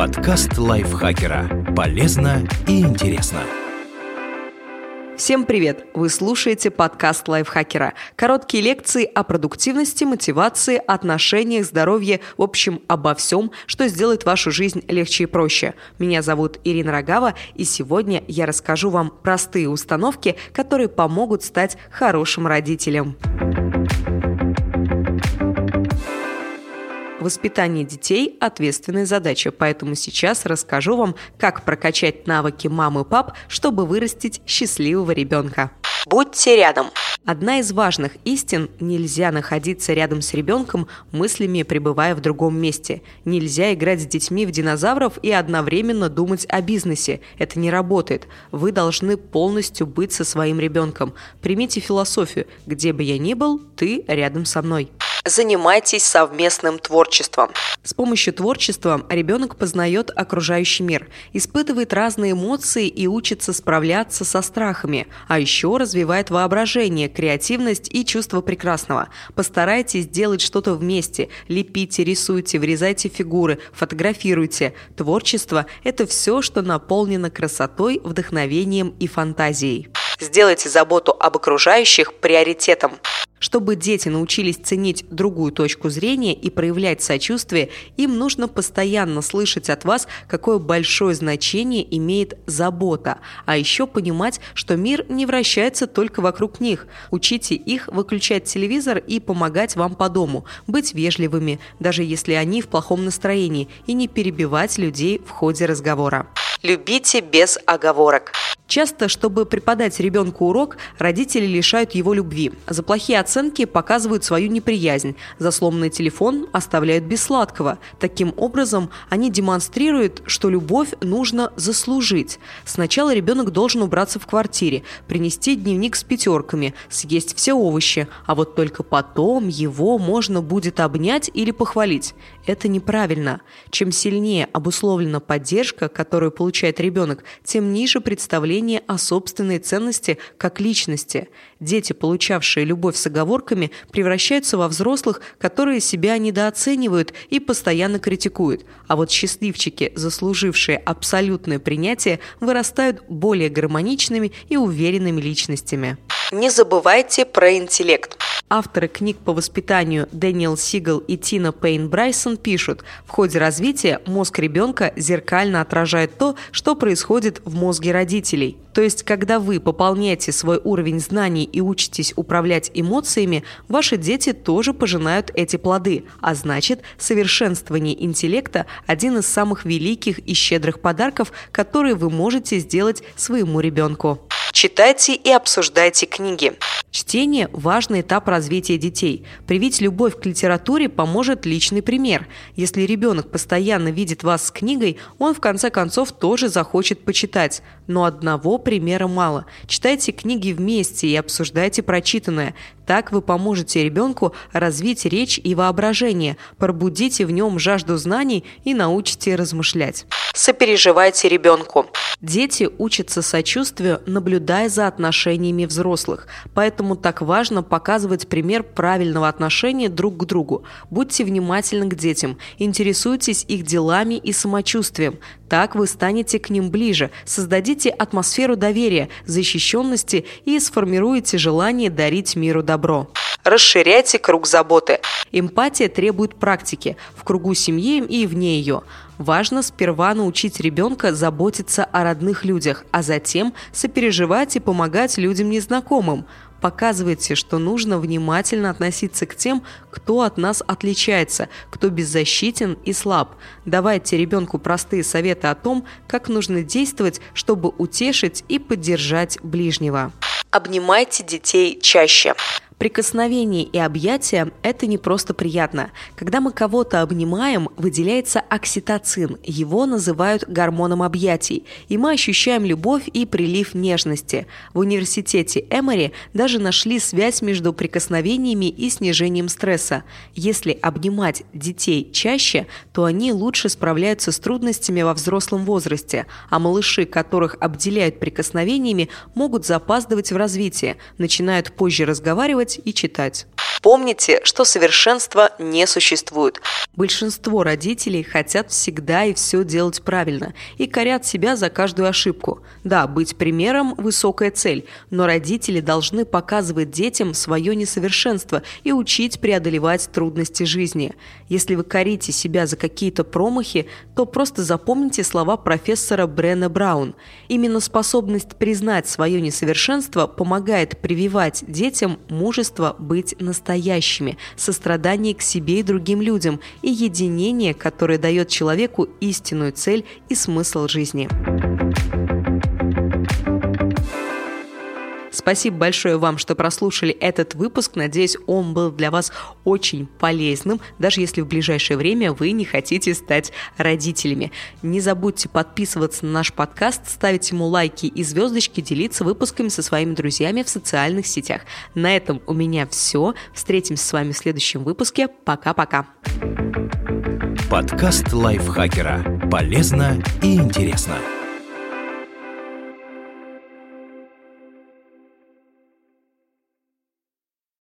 Подкаст лайфхакера. Полезно и интересно. Всем привет! Вы слушаете подкаст лайфхакера. Короткие лекции о продуктивности, мотивации, отношениях, здоровье, в общем, обо всем, что сделает вашу жизнь легче и проще. Меня зовут Ирина Рогава, и сегодня я расскажу вам простые установки, которые помогут стать хорошим родителем. Воспитание детей – ответственная задача, поэтому сейчас расскажу вам, как прокачать навыки мамы и пап, чтобы вырастить счастливого ребенка. Будьте рядом. Одна из важных истин – нельзя находиться рядом с ребенком, мыслями пребывая в другом месте. Нельзя играть с детьми в динозавров и одновременно думать о бизнесе. Это не работает. Вы должны полностью быть со своим ребенком. Примите философию «где бы я ни был, ты рядом со мной». Занимайтесь совместным творчеством. С помощью творчества ребенок познает окружающий мир, испытывает разные эмоции и учится справляться со страхами, а еще развивает воображение, креативность и чувство прекрасного. Постарайтесь делать что-то вместе, лепите, рисуйте, вырезайте фигуры, фотографируйте. Творчество – это все, что наполнено красотой, вдохновением и фантазией. Сделайте заботу об окружающих приоритетом. Чтобы дети научились ценить другую точку зрения и проявлять сочувствие, им нужно постоянно слышать от вас, какое большое значение имеет забота, а еще понимать, что мир не вращается только вокруг них. Учите их выключать телевизор и помогать вам по дому, быть вежливыми, даже если они в плохом настроении, и не перебивать людей в ходе разговора. Любите без оговорок. Часто, чтобы преподать ребенку урок, родители лишают его любви. За плохие оценки показывают свою неприязнь, за сломанный телефон оставляют без сладкого. Таким образом, они демонстрируют, что любовь нужно заслужить. Сначала ребенок должен убраться в квартире, принести дневник с пятерками, съесть все овощи, а вот только потом его можно будет обнять или похвалить. Это неправильно. Чем сильнее обусловлена поддержка, которую получает ребенок, тем ниже представление о собственной ценности как личности. Дети, получавшие любовь с оговорками, превращаются во взрослых, которые себя недооценивают и постоянно критикуют. А вот счастливчики, заслужившие абсолютное принятие, вырастают более гармоничными и уверенными личностями. Не забывайте про интеллект. Авторы книг по воспитанию Дэниел Сигал и Тина Пейн Брайсон пишут, в ходе развития мозг ребенка зеркально отражает то, что происходит в мозге родителей. То есть, когда вы пополняете свой уровень знаний и учитесь управлять эмоциями, ваши дети тоже пожинают эти плоды, а значит, совершенствование интеллекта – один из самых великих и щедрых подарков, которые вы можете сделать своему ребенку. Читайте и обсуждайте книги. Чтение – важный этап развития детей. Привить любовь к литературе поможет личный пример. Если ребенок постоянно видит вас с книгой, он в конце концов тоже захочет почитать. Но одного примера мало. Читайте книги вместе и обсуждайте прочитанное. Так вы поможете ребенку развить речь и воображение, пробудите в нем жажду знаний и научите размышлять. Сопереживайте ребенку. Дети учатся сочувствию, наблюдая за отношениями взрослых. Поэтому так важно показывать пример правильного отношения друг к другу. Будьте внимательны к детям, интересуйтесь их делами и самочувствием. Так вы станете к ним ближе, создадите атмосферу доверия, защищенности и сформируете желание дарить миру добро. Расширяйте круг заботы. Эмпатия требует практики в кругу семьи и вне ее. Важно сперва научить ребенка заботиться о родных людях, а затем сопереживать и помогать людям незнакомым. Показывайте, что нужно внимательно относиться к тем, кто от нас отличается, кто беззащитен и слаб. Давайте ребенку простые советы о том, как нужно действовать, чтобы утешить и поддержать ближнего. Обнимайте детей чаще. Прикосновение и объятия – это не просто приятно. Когда мы кого-то обнимаем, выделяется окситоцин, его называют гормоном объятий, и мы ощущаем любовь и прилив нежности. В университете Эмори даже нашли связь между прикосновениями и снижением стресса. Если обнимать детей чаще, то они лучше справляются с трудностями во взрослом возрасте, а малыши, которых обделяют прикосновениями, могут запаздывать в развитии, начинают позже разговаривать слушать и читать. Помните, что совершенства не существует. Большинство родителей хотят всегда и все делать правильно и корят себя за каждую ошибку. Да, быть примером – высокая цель, но родители должны показывать детям свое несовершенство и учить преодолевать трудности жизни. Если вы корите себя за какие-то промахи, то просто запомните слова профессора Брена Браун. Именно способность признать свое несовершенство помогает прививать детям мужество быть настоящим настоящими, сострадание к себе и другим людям и единение, которое дает человеку истинную цель и смысл жизни. Спасибо большое вам, что прослушали этот выпуск. Надеюсь, он был для вас очень полезным, даже если в ближайшее время вы не хотите стать родителями. Не забудьте подписываться на наш подкаст, ставить ему лайки и звездочки, делиться выпусками со своими друзьями в социальных сетях. На этом у меня все. Встретимся с вами в следующем выпуске. Пока-пока. Подкаст лайфхакера. Полезно и интересно.